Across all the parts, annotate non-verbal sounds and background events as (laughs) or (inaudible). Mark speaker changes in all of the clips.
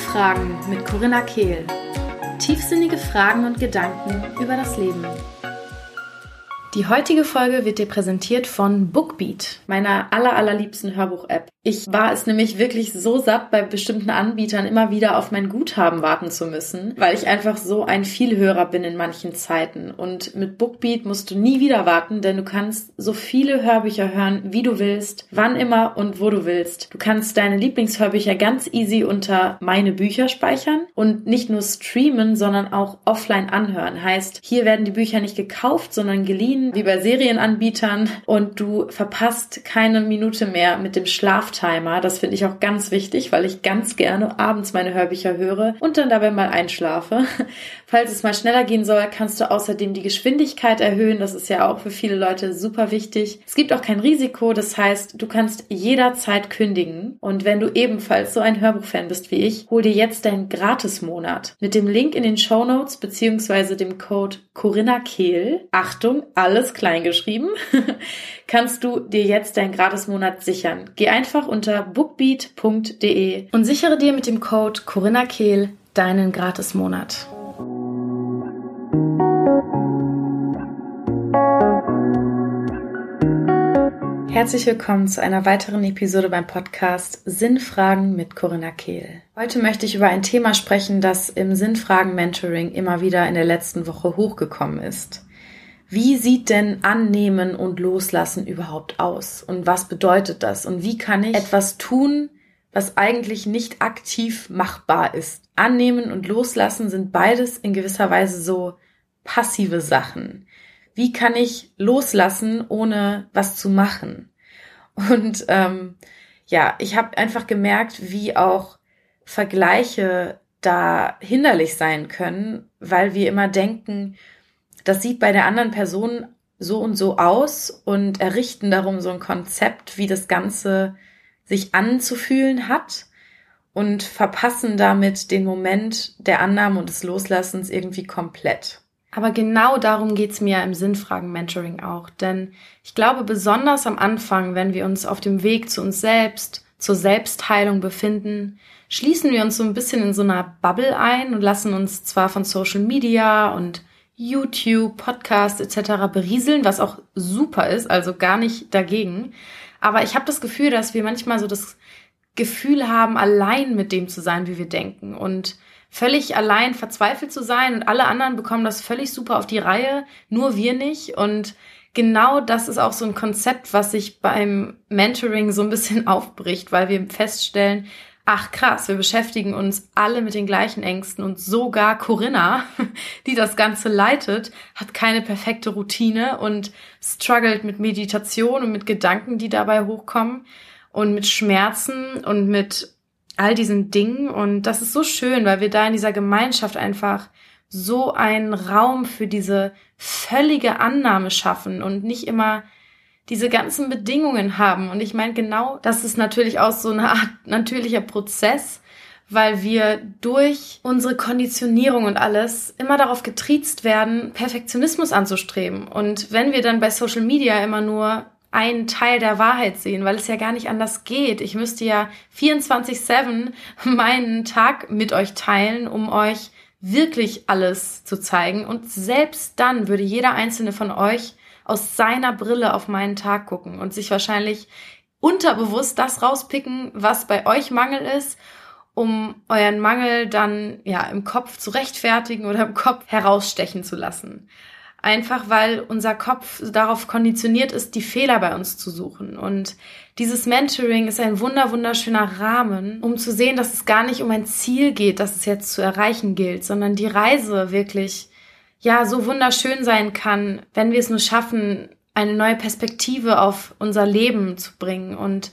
Speaker 1: Sinnfragen mit Corinna Kehl. Tiefsinnige Fragen und Gedanken über das Leben. Die heutige Folge wird dir präsentiert von Bookbeat, meiner aller, allerliebsten Hörbuch-App. Ich war es nämlich wirklich so satt, bei bestimmten Anbietern immer wieder auf mein Guthaben warten zu müssen, weil ich einfach so ein Vielhörer bin in manchen Zeiten. Und mit Bookbeat musst du nie wieder warten, denn du kannst so viele Hörbücher hören, wie du willst, wann immer und wo du willst. Du kannst deine Lieblingshörbücher ganz easy unter meine Bücher speichern und nicht nur streamen, sondern auch offline anhören. Heißt, hier werden die Bücher nicht gekauft, sondern geliehen, wie bei Serienanbietern und du verpasst keine Minute mehr mit dem Schlaf Schlaftimer. Das finde ich auch ganz wichtig, weil ich ganz gerne abends meine Hörbücher höre und dann dabei mal einschlafe. Falls es mal schneller gehen soll, kannst du außerdem die Geschwindigkeit erhöhen. Das ist ja auch für viele Leute super wichtig. Es gibt auch kein Risiko. Das heißt, du kannst jederzeit kündigen. Und wenn du ebenfalls so ein Hörbuchfan bist wie ich, hol dir jetzt deinen Gratismonat. Mit dem Link in den Show Notes beziehungsweise dem Code Corinna Kehl. Achtung, alles kleingeschrieben. (laughs) kannst du dir jetzt deinen Gratismonat sichern. Geh einfach unter bookbeat.de und sichere dir mit dem Code Corinna Kehl deinen Gratismonat. Herzlich willkommen zu einer weiteren Episode beim Podcast Sinnfragen mit Corinna Kehl. Heute möchte ich über ein Thema sprechen, das im Sinnfragen Mentoring immer wieder in der letzten Woche hochgekommen ist. Wie sieht denn Annehmen und Loslassen überhaupt aus? Und was bedeutet das? Und wie kann ich etwas tun, was eigentlich nicht aktiv machbar ist? Annehmen und Loslassen sind beides in gewisser Weise so passive Sachen. Wie kann ich loslassen, ohne was zu machen? Und ähm, ja, ich habe einfach gemerkt, wie auch Vergleiche da hinderlich sein können, weil wir immer denken, das sieht bei der anderen Person so und so aus und errichten darum so ein Konzept, wie das Ganze sich anzufühlen hat und verpassen damit den Moment der Annahme und des Loslassens irgendwie komplett. Aber genau darum geht's mir im Sinnfragen-Mentoring auch. Denn ich glaube, besonders am Anfang, wenn wir uns auf dem Weg zu uns selbst, zur Selbstheilung befinden, schließen wir uns so ein bisschen in so einer Bubble ein und lassen uns zwar von Social Media und YouTube, Podcast etc. berieseln, was auch super ist, also gar nicht dagegen. Aber ich habe das Gefühl, dass wir manchmal so das Gefühl haben, allein mit dem zu sein, wie wir denken. Und völlig allein verzweifelt zu sein und alle anderen bekommen das völlig super auf die Reihe, nur wir nicht. Und genau das ist auch so ein Konzept, was sich beim Mentoring so ein bisschen (laughs) aufbricht, weil wir feststellen, ach krass, wir beschäftigen uns alle mit den gleichen Ängsten und sogar Corinna, (laughs) die das Ganze leitet, hat keine perfekte Routine und struggelt mit Meditation und mit Gedanken, die dabei hochkommen und mit Schmerzen und mit all diesen Dingen. Und das ist so schön, weil wir da in dieser Gemeinschaft einfach so einen Raum für diese völlige Annahme schaffen und nicht immer diese ganzen Bedingungen haben. Und ich meine, genau das ist natürlich auch so eine Art natürlicher Prozess, weil wir durch unsere Konditionierung und alles immer darauf getriezt werden, Perfektionismus anzustreben. Und wenn wir dann bei Social Media immer nur einen Teil der Wahrheit sehen, weil es ja gar nicht anders geht. Ich müsste ja 24-7 meinen Tag mit euch teilen, um euch wirklich alles zu zeigen. Und selbst dann würde jeder einzelne von euch aus seiner Brille auf meinen Tag gucken und sich wahrscheinlich unterbewusst das rauspicken, was bei euch Mangel ist, um euren Mangel dann ja im Kopf zu rechtfertigen oder im Kopf herausstechen zu lassen. Einfach weil unser Kopf darauf konditioniert ist, die Fehler bei uns zu suchen. Und dieses Mentoring ist ein wunder, wunderschöner Rahmen, um zu sehen, dass es gar nicht um ein Ziel geht, das es jetzt zu erreichen gilt, sondern die Reise wirklich ja so wunderschön sein kann, wenn wir es nur schaffen, eine neue Perspektive auf unser Leben zu bringen und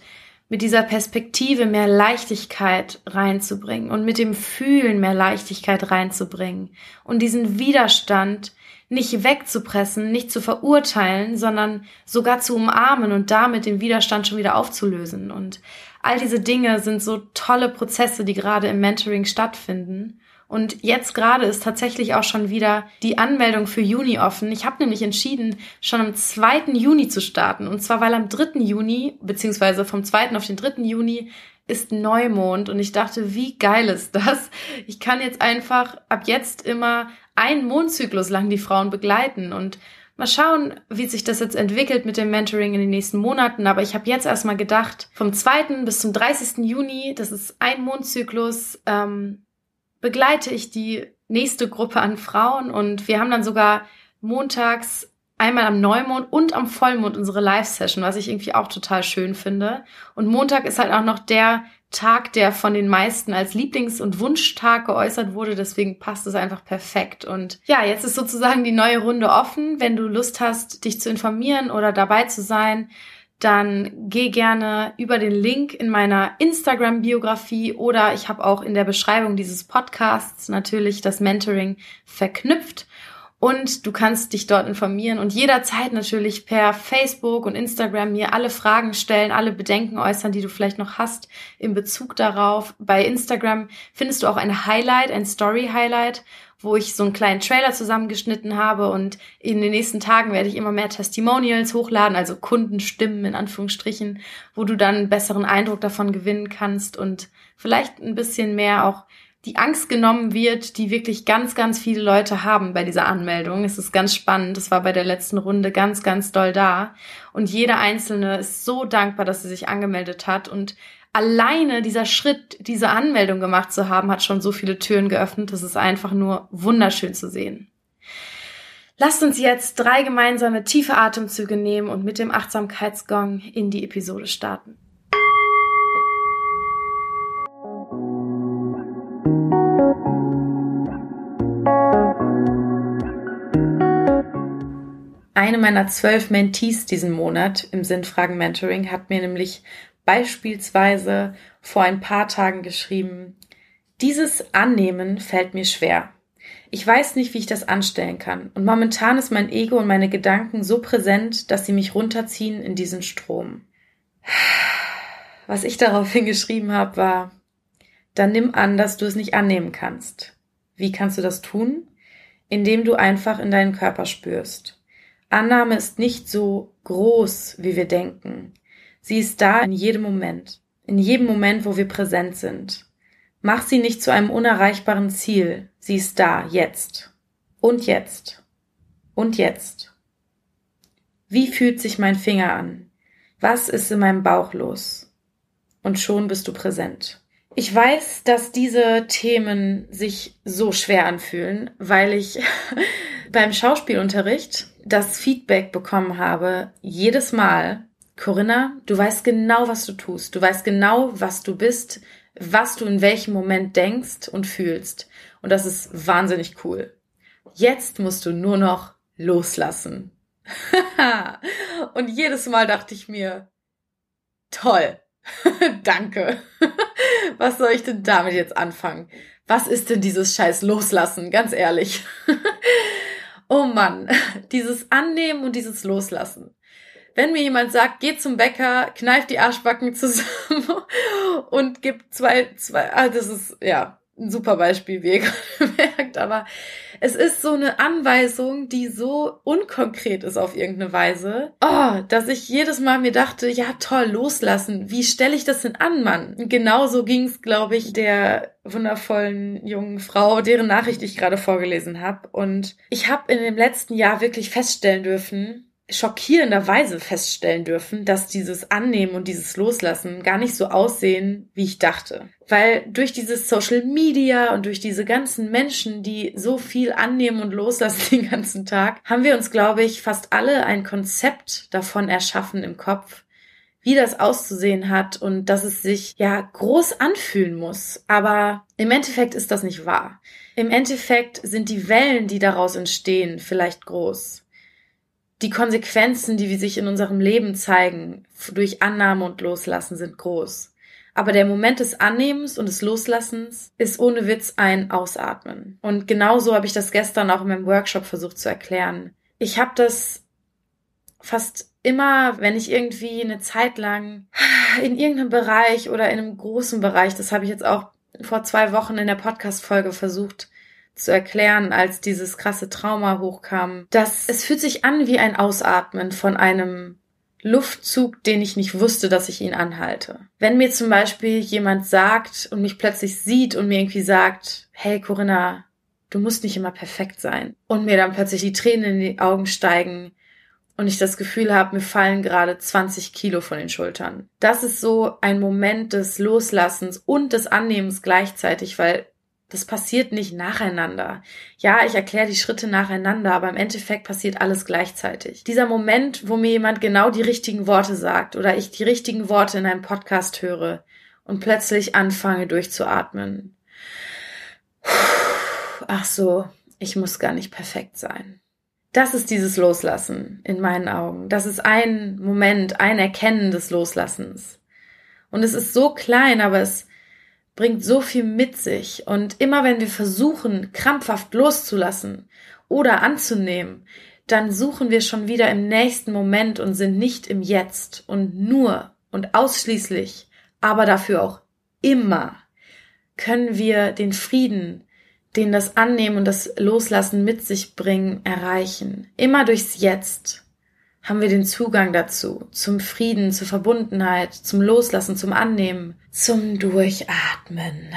Speaker 1: mit dieser Perspektive mehr Leichtigkeit reinzubringen und mit dem Fühlen mehr Leichtigkeit reinzubringen und diesen Widerstand nicht wegzupressen, nicht zu verurteilen, sondern sogar zu umarmen und damit den Widerstand schon wieder aufzulösen. Und all diese Dinge sind so tolle Prozesse, die gerade im Mentoring stattfinden Und jetzt gerade ist tatsächlich auch schon wieder die Anmeldung für Juni offen. Ich habe nämlich entschieden, schon am 2. Juni zu starten. Und zwar, weil am 3. Juni, beziehungsweise vom 2. auf den 3. Juni, ist Neumond. Und ich dachte, wie geil ist das? Ich kann jetzt einfach ab jetzt immer einen Mondzyklus lang die Frauen begleiten. Und Mal schauen, wie sich das jetzt entwickelt mit dem Mentoring in den nächsten Monaten. Aber ich habe jetzt erstmal gedacht, vom 2. bis zum 30. Juni, das ist ein Mondzyklus, ähm, begleite ich die nächste Gruppe an Frauen und wir haben dann sogar montags einmal am Neumond und am Vollmond unsere Live-Session, was ich irgendwie auch total schön finde. Und Montag ist halt auch noch der Tag, der von den meisten als Lieblings- und Wunschtag geäußert wurde. Deswegen passt es einfach perfekt. Und ja, jetzt ist sozusagen die neue Runde offen. Wenn du Lust hast, dich zu informieren oder dabei zu sein, dann geh gerne über den Link in meiner Instagram-Biografie oder ich habe auch in der Beschreibung dieses Podcasts natürlich das Mentoring verknüpft und du kannst dich dort informieren und jederzeit natürlich per Facebook und Instagram mir alle Fragen stellen, alle Bedenken äußern, die du vielleicht noch hast in Bezug darauf. Bei Instagram findest du auch ein Highlight, ein Story-Highlight, wo ich so einen kleinen Trailer zusammengeschnitten habe und in den nächsten Tagen werde ich immer mehr Testimonials hochladen, also Kundenstimmen in Anführungsstrichen, wo du dann einen besseren Eindruck davon gewinnen kannst und vielleicht ein bisschen mehr auch die Angst genommen wird, die wirklich ganz, ganz viele Leute haben bei dieser Anmeldung. Es ist ganz spannend. Das war bei der letzten Runde ganz, ganz doll da. Und jeder Einzelne ist so dankbar, dass sie sich angemeldet hat. Und alleine dieser Schritt, diese Anmeldung gemacht zu haben, hat schon so viele Türen geöffnet. Das ist einfach nur wunderschön zu sehen. Lasst uns jetzt drei gemeinsame tiefe Atemzüge nehmen und mit dem Achtsamkeitsgong in die Episode starten. Eine meiner zwölf Mentees diesen Monat im Sinnfragen Mentoring hat mir nämlich beispielsweise vor ein paar Tagen geschrieben, dieses Annehmen fällt mir schwer. Ich weiß nicht, wie ich das anstellen kann. Und momentan ist mein Ego und meine Gedanken so präsent, dass sie mich runterziehen in diesen Strom. Was ich daraufhin geschrieben habe, war, dann nimm an, dass du es nicht annehmen kannst. Wie kannst du das tun? Indem du einfach in deinen Körper spürst. Annahme ist nicht so groß, wie wir denken. Sie ist da in jedem Moment, in jedem Moment, wo wir präsent sind. Mach sie nicht zu einem unerreichbaren Ziel. Sie ist da, jetzt. Und jetzt. Und jetzt. Wie fühlt sich mein Finger an? Was ist in meinem Bauch los? Und schon bist du präsent. Ich weiß, dass diese Themen sich so schwer anfühlen, weil ich (laughs) beim Schauspielunterricht das Feedback bekommen habe, jedes Mal, Corinna, du weißt genau, was du tust. Du weißt genau, was du bist, was du in welchem Moment denkst und fühlst. Und das ist wahnsinnig cool. Jetzt musst du nur noch loslassen. (laughs) und jedes Mal dachte ich mir, toll, (laughs) danke. Was soll ich denn damit jetzt anfangen? Was ist denn dieses scheiß Loslassen? Ganz ehrlich. (laughs) Oh Mann, dieses Annehmen und dieses Loslassen. Wenn mir jemand sagt, geh zum Bäcker, kneift die Arschbacken (laughs) zusammen und gibt zwei, zwei, ah, das ist, ja, ein super Beispiel, wie ihr (laughs) gerade merkt, aber es ist so eine Anweisung, die so unkonkret ist auf irgendeine Weise, oh, dass ich jedes Mal mir dachte, ja toll, loslassen. Wie stelle ich das denn an, Mann? Genauso ging es, glaube ich, der wundervollen jungen Frau, deren Nachricht ich gerade vorgelesen habe. Und ich habe in dem letzten Jahr wirklich feststellen dürfen, schockierenderweise feststellen dürfen, dass dieses Annehmen und dieses Loslassen gar nicht so aussehen, wie ich dachte. Weil durch dieses Social Media und durch diese ganzen Menschen, die so viel annehmen und loslassen (laughs) den ganzen Tag, haben wir uns, glaube ich, fast alle ein Konzept davon erschaffen im Kopf, wie das auszusehen hat und dass es sich ja groß anfühlen muss. Aber im Endeffekt ist das nicht wahr. Im Endeffekt sind die Wellen, die daraus entstehen, vielleicht groß die Konsequenzen, die sich in unserem Leben zeigen, durch Annahme und Loslassen sind groß. Aber der Moment des Annehmens und des Loslassens ist ohne Witz ein Ausatmen. Und genauso habe ich das gestern auch in meinem Workshop versucht zu erklären. Ich habe das fast immer, wenn ich irgendwie eine Zeit lang in irgendeinem Bereich oder in einem großen Bereich, das habe ich jetzt auch vor zwei Wochen in der Podcast-Folge versucht zu erklären, als dieses krasse Trauma hochkam, dass es fühlt sich an wie ein Ausatmen von einem Luftzug, den ich nicht wusste, dass ich ihn anhalte. Wenn mir zum Beispiel jemand sagt und mich plötzlich sieht und mir irgendwie sagt, hey Corinna, du musst nicht immer perfekt sein. Und mir dann plötzlich die Tränen in die Augen steigen und ich das Gefühl habe, mir fallen gerade 20 Kilo von den Schultern. Das ist so ein Moment des Loslassens und des Annehmens gleichzeitig, weil das passiert nicht nacheinander. Ja, ich erkläre die Schritte nacheinander, aber im Endeffekt passiert alles gleichzeitig. Dieser Moment, wo mir jemand genau die richtigen Worte sagt oder ich die richtigen Worte in einem Podcast höre und plötzlich anfange durchzuatmen. Ach so, ich muss gar nicht perfekt sein. Das ist dieses Loslassen in meinen Augen. Das ist ein Moment, ein Erkennen des Loslassens. Und es ist so klein, aber es bringt so viel mit sich. Und immer wenn wir versuchen, krampfhaft loszulassen oder anzunehmen, dann suchen wir schon wieder im nächsten Moment und sind nicht im Jetzt und nur und ausschließlich, aber dafür auch immer können wir den Frieden, den das Annehmen und das Loslassen mit sich bringen, erreichen. Immer durchs Jetzt haben wir den Zugang dazu, zum Frieden, zur Verbundenheit, zum Loslassen, zum Annehmen, zum Durchatmen.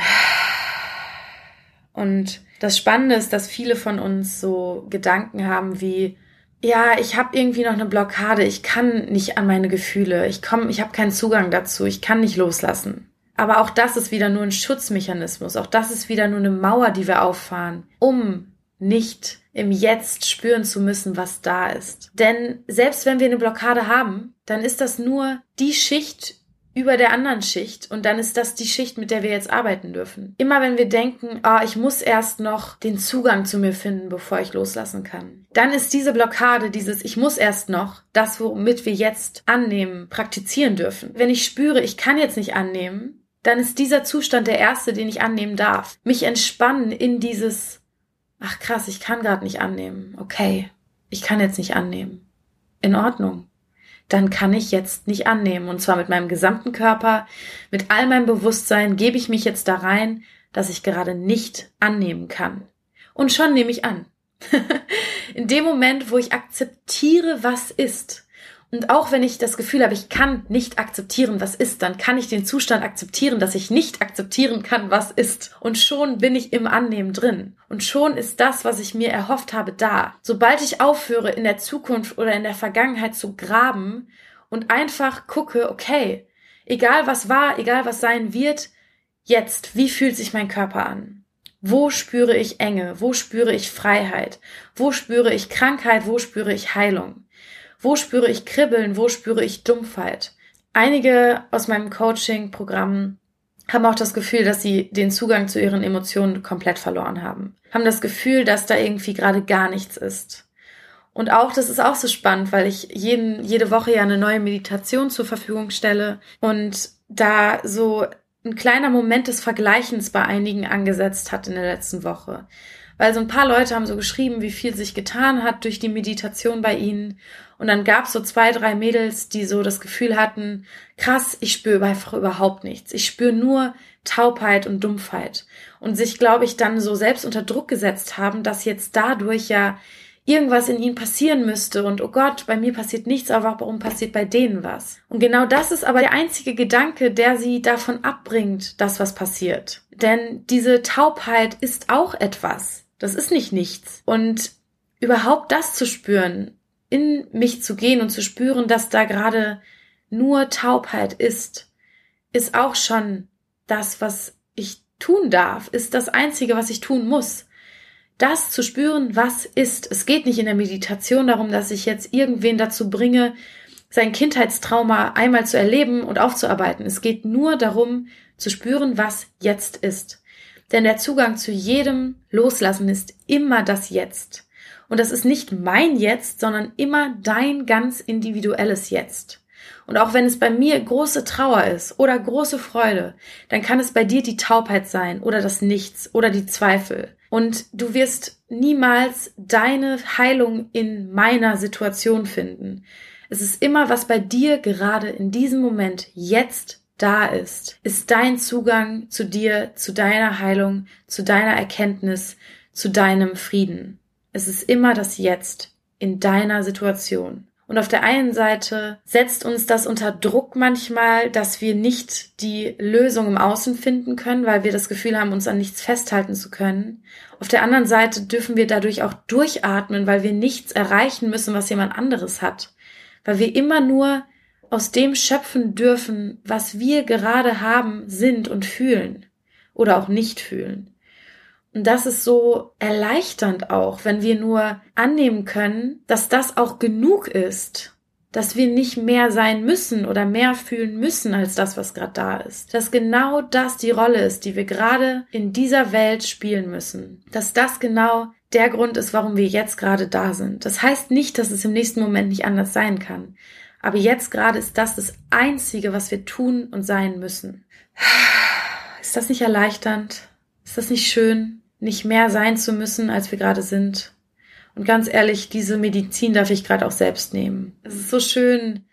Speaker 1: Und das Spannende ist, dass viele von uns so Gedanken haben wie, ja, ich habe irgendwie noch eine Blockade, ich kann nicht an meine Gefühle, ich komme, ich habe keinen Zugang dazu, ich kann nicht loslassen. Aber auch das ist wieder nur ein Schutzmechanismus, auch das ist wieder nur eine Mauer, die wir auffahren, um nicht im Jetzt spüren zu müssen, was da ist. Denn selbst wenn wir eine Blockade haben, dann ist das nur die Schicht über der anderen Schicht und dann ist das die Schicht, mit der wir jetzt arbeiten dürfen. Immer wenn wir denken, ah, oh, ich muss erst noch den Zugang zu mir finden, bevor ich loslassen kann, dann ist diese Blockade, dieses ich muss erst noch, das, womit wir jetzt annehmen, praktizieren dürfen. Wenn ich spüre, ich kann jetzt nicht annehmen, dann ist dieser Zustand der erste, den ich annehmen darf. Mich entspannen in dieses ach krass, ich kann gerade nicht annehmen. Okay, ich kann jetzt nicht annehmen. In Ordnung. Dann kann ich jetzt nicht annehmen. Und zwar mit meinem gesamten Körper, mit all meinem Bewusstsein gebe ich mich jetzt da rein, dass ich gerade nicht annehmen kann. Und schon nehme ich an. (laughs) In dem Moment, wo ich akzeptiere, was ist, und auch wenn ich das Gefühl habe, ich kann nicht akzeptieren, was ist, dann kann ich den Zustand akzeptieren, dass ich nicht akzeptieren kann, was ist. Und schon bin ich im Annehmen drin. Und schon ist das, was ich mir erhofft habe, da. Sobald ich aufhöre, in der Zukunft oder in der Vergangenheit zu graben und einfach gucke, okay, egal was war, egal was sein wird, jetzt, wie fühlt sich mein Körper an? Wo spüre ich Enge? Wo spüre ich Freiheit? Wo spüre ich Krankheit? Wo spüre ich Heilung? Wo spüre ich Kribbeln? Wo spüre ich Dumpfheit? Einige aus meinem Coaching-Programm haben auch das Gefühl, dass sie den Zugang zu ihren Emotionen komplett verloren haben. Haben das Gefühl, dass da irgendwie gerade gar nichts ist. Und auch, das ist auch so spannend, weil ich jeden, jede Woche ja eine neue Meditation zur Verfügung stelle und da so ein kleiner Moment des Vergleichens bei einigen angesetzt hat in der letzten Woche. Weil so ein paar Leute haben so geschrieben, wie viel sich getan hat durch die Meditation bei ihnen und dann gab's so zwei, drei Mädels, die so das Gefühl hatten, krass, ich spüre einfach überhaupt nichts. Ich spüre nur Taubheit und Dumpfheit. Und sich, glaube ich, dann so selbst unter Druck gesetzt haben, dass jetzt dadurch ja irgendwas in ihnen passieren müsste und oh Gott, bei mir passiert nichts, aber warum passiert bei denen was? Und genau das ist aber der einzige Gedanke, der sie davon abbringt, dass was passiert. Denn diese Taubheit ist auch etwas. Das ist nicht nichts. Und überhaupt das zu spüren, in mich zu gehen und zu spüren, dass da gerade nur Taubheit ist, ist auch schon das, was ich tun darf, ist das Einzige, was ich tun muss. Das zu spüren, was ist. Es geht nicht in der Meditation darum, dass ich jetzt irgendwen dazu bringe, sein Kindheitstrauma einmal zu erleben und aufzuarbeiten. Es geht nur darum, zu spüren, was jetzt ist. Denn der Zugang zu jedem Loslassen ist immer das Jetzt. Und das ist nicht mein Jetzt, sondern immer dein ganz individuelles Jetzt. Und auch wenn es bei mir große Trauer ist oder große Freude, dann kann es bei dir die Taubheit sein oder das Nichts oder die Zweifel. Und du wirst niemals deine Heilung in meiner Situation finden. Es ist immer, was bei dir gerade in diesem Moment jetzt da ist, ist dein Zugang zu dir, zu deiner Heilung, zu deiner Erkenntnis, zu deinem Frieden. Es ist immer das Jetzt in deiner Situation. Und auf der einen Seite setzt uns das unter Druck manchmal, dass wir nicht die Lösung im Außen finden können, weil wir das Gefühl haben, uns an nichts festhalten zu können. Auf der anderen Seite dürfen wir dadurch auch durchatmen, weil wir nichts erreichen müssen, was jemand anderes hat. Weil wir immer nur aus dem schöpfen dürfen, was wir gerade haben, sind und fühlen oder auch nicht fühlen. Und das ist so erleichternd auch, wenn wir nur annehmen können, dass das auch genug ist, dass wir nicht mehr sein müssen oder mehr fühlen müssen als das, was gerade da ist. Dass genau das die Rolle ist, die wir gerade in dieser Welt spielen müssen. Dass das genau der Grund ist, warum wir jetzt gerade da sind. Das heißt nicht, dass es im nächsten Moment nicht anders sein kann. Aber jetzt gerade ist das das Einzige, was wir tun und sein müssen. Ist das nicht erleichternd? Ist das nicht schön? Nicht mehr sein zu müssen, als wir gerade sind. Und ganz ehrlich, diese Medizin darf ich gerade auch selbst nehmen. Es ist so schön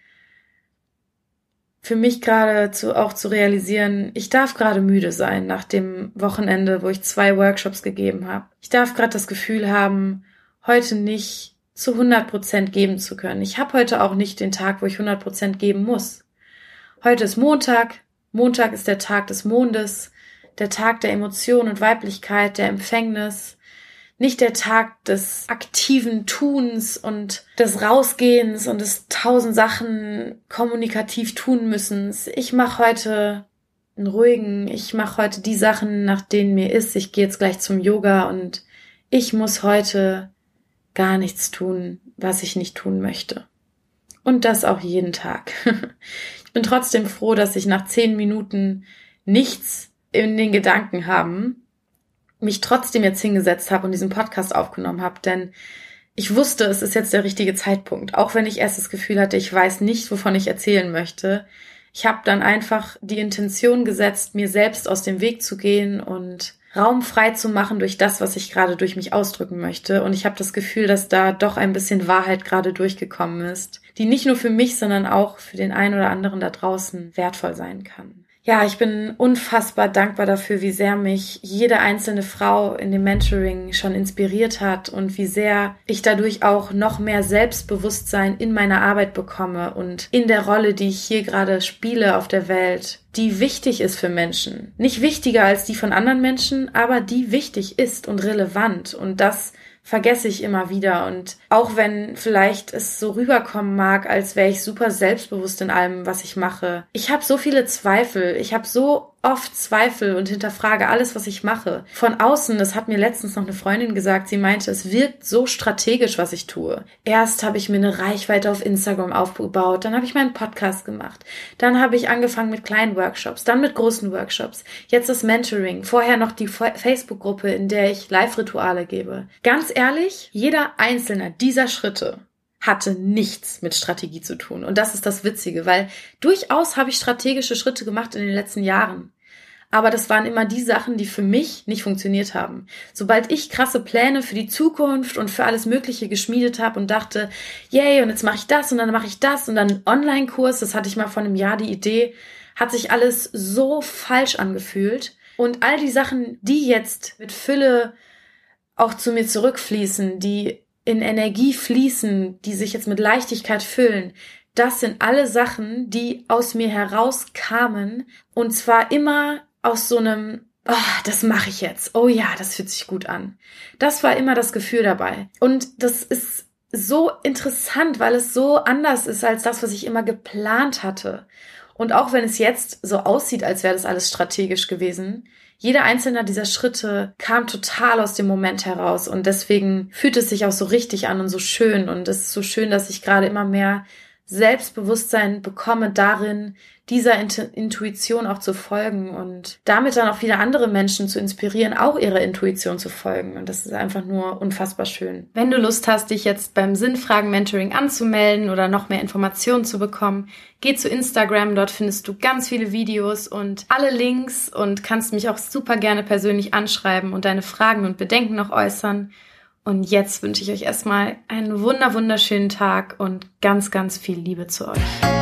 Speaker 1: für mich gerade zu, auch zu realisieren, ich darf gerade müde sein nach dem Wochenende, wo ich zwei Workshops gegeben habe. Ich darf gerade das Gefühl haben, heute nicht zu 100 Prozent geben zu können. Ich habe heute auch nicht den Tag, wo ich 100 Prozent geben muss. Heute ist Montag. Montag ist der Tag des Mondes der Tag der Emotion und Weiblichkeit, der Empfängnis, nicht der Tag des aktiven Tuns und des Rausgehens und des tausend Sachen kommunikativ tun müssens. Ich mache heute einen ruhigen, ich mache heute die Sachen, nach denen mir ist. Ich gehe jetzt gleich zum Yoga und ich muss heute gar nichts tun, was ich nicht tun möchte. Und das auch jeden Tag. (laughs) ich bin trotzdem froh, dass ich nach zehn Minuten nichts in den Gedanken haben, mich trotzdem jetzt hingesetzt habe und diesen Podcast aufgenommen habe, denn ich wusste, es ist jetzt der richtige Zeitpunkt, auch wenn ich erst das Gefühl hatte, ich weiß nicht, wovon ich erzählen möchte. Ich habe dann einfach die Intention gesetzt, mir selbst aus dem Weg zu gehen und Raum frei zu machen durch das, was ich gerade durch mich ausdrücken möchte. Und ich habe das Gefühl, dass da doch ein bisschen Wahrheit gerade durchgekommen ist, die nicht nur für mich, sondern auch für den einen oder anderen da draußen wertvoll sein kann ja, ich bin unfassbar dankbar dafür, wie sehr mich jede einzelne Frau in dem Mentoring schon inspiriert hat und wie sehr ich dadurch auch noch mehr Selbstbewusstsein in meiner Arbeit bekomme und in der Rolle, die ich hier gerade spiele auf der Welt, die wichtig ist für Menschen. Nicht wichtiger als die von anderen Menschen, aber die wichtig ist und relevant und das vergesse ich immer wieder. Und auch wenn vielleicht es so rüberkommen mag, als wäre ich super selbstbewusst in allem, was ich mache. Ich habe so viele Zweifel. Ich habe so oft Zweifel und hinterfrage alles, was ich mache. Von außen, das hat mir letztens noch eine Freundin gesagt, sie meinte, es wirkt so strategisch, was ich tue. Erst habe ich mir eine Reichweite auf Instagram aufgebaut, dann habe ich meinen Podcast gemacht, dann habe ich angefangen mit kleinen Workshops, dann mit großen Workshops, jetzt das Mentoring, vorher noch die Facebook-Gruppe, in der ich Live-Rituale gebe. Ganz ehrlich, jeder einzelne dieser Schritte hatte nichts mit Strategie zu tun. Und das ist das Witzige, weil durchaus habe ich strategische Schritte gemacht in den letzten Jahren. Aber das waren immer die Sachen, die für mich nicht funktioniert haben. Sobald ich krasse Pläne für die Zukunft und für alles Mögliche geschmiedet habe und dachte, yay, und jetzt mache ich das und dann mache ich das und dann Online-Kurs, das hatte ich mal vor einem Jahr die Idee, hat sich alles so falsch angefühlt. Und all die Sachen, die jetzt mit Fülle auch zu mir zurückfließen, die in Energie fließen, die sich jetzt mit Leichtigkeit füllen, das sind alle Sachen, die aus mir herauskamen und zwar immer aus so einem, oh, das mache ich jetzt. Oh ja, das fühlt sich gut an. Das war immer das Gefühl dabei. Und das ist so interessant, weil es so anders ist als das, was ich immer geplant hatte. Und auch wenn es jetzt so aussieht, als wäre das alles strategisch gewesen, jeder einzelne dieser Schritte kam total aus dem Moment heraus und deswegen fühlt es sich auch so richtig an und so schön und es ist so schön, dass ich gerade immer mehr Selbstbewusstsein bekomme darin, dieser Intuition auch zu folgen und damit dann auch wieder andere Menschen zu inspirieren, auch ihrer Intuition zu folgen. Und das ist einfach nur unfassbar schön. Wenn du Lust hast, dich jetzt beim Sinnfragen-Mentoring anzumelden oder noch mehr Informationen zu bekommen, geh zu Instagram. Dort findest du ganz viele Videos und alle Links und kannst mich auch super gerne persönlich anschreiben und deine Fragen und Bedenken noch äußern. Und jetzt wünsche ich euch erstmal einen wunder wunderschönen Tag und ganz, ganz viel Liebe zu euch.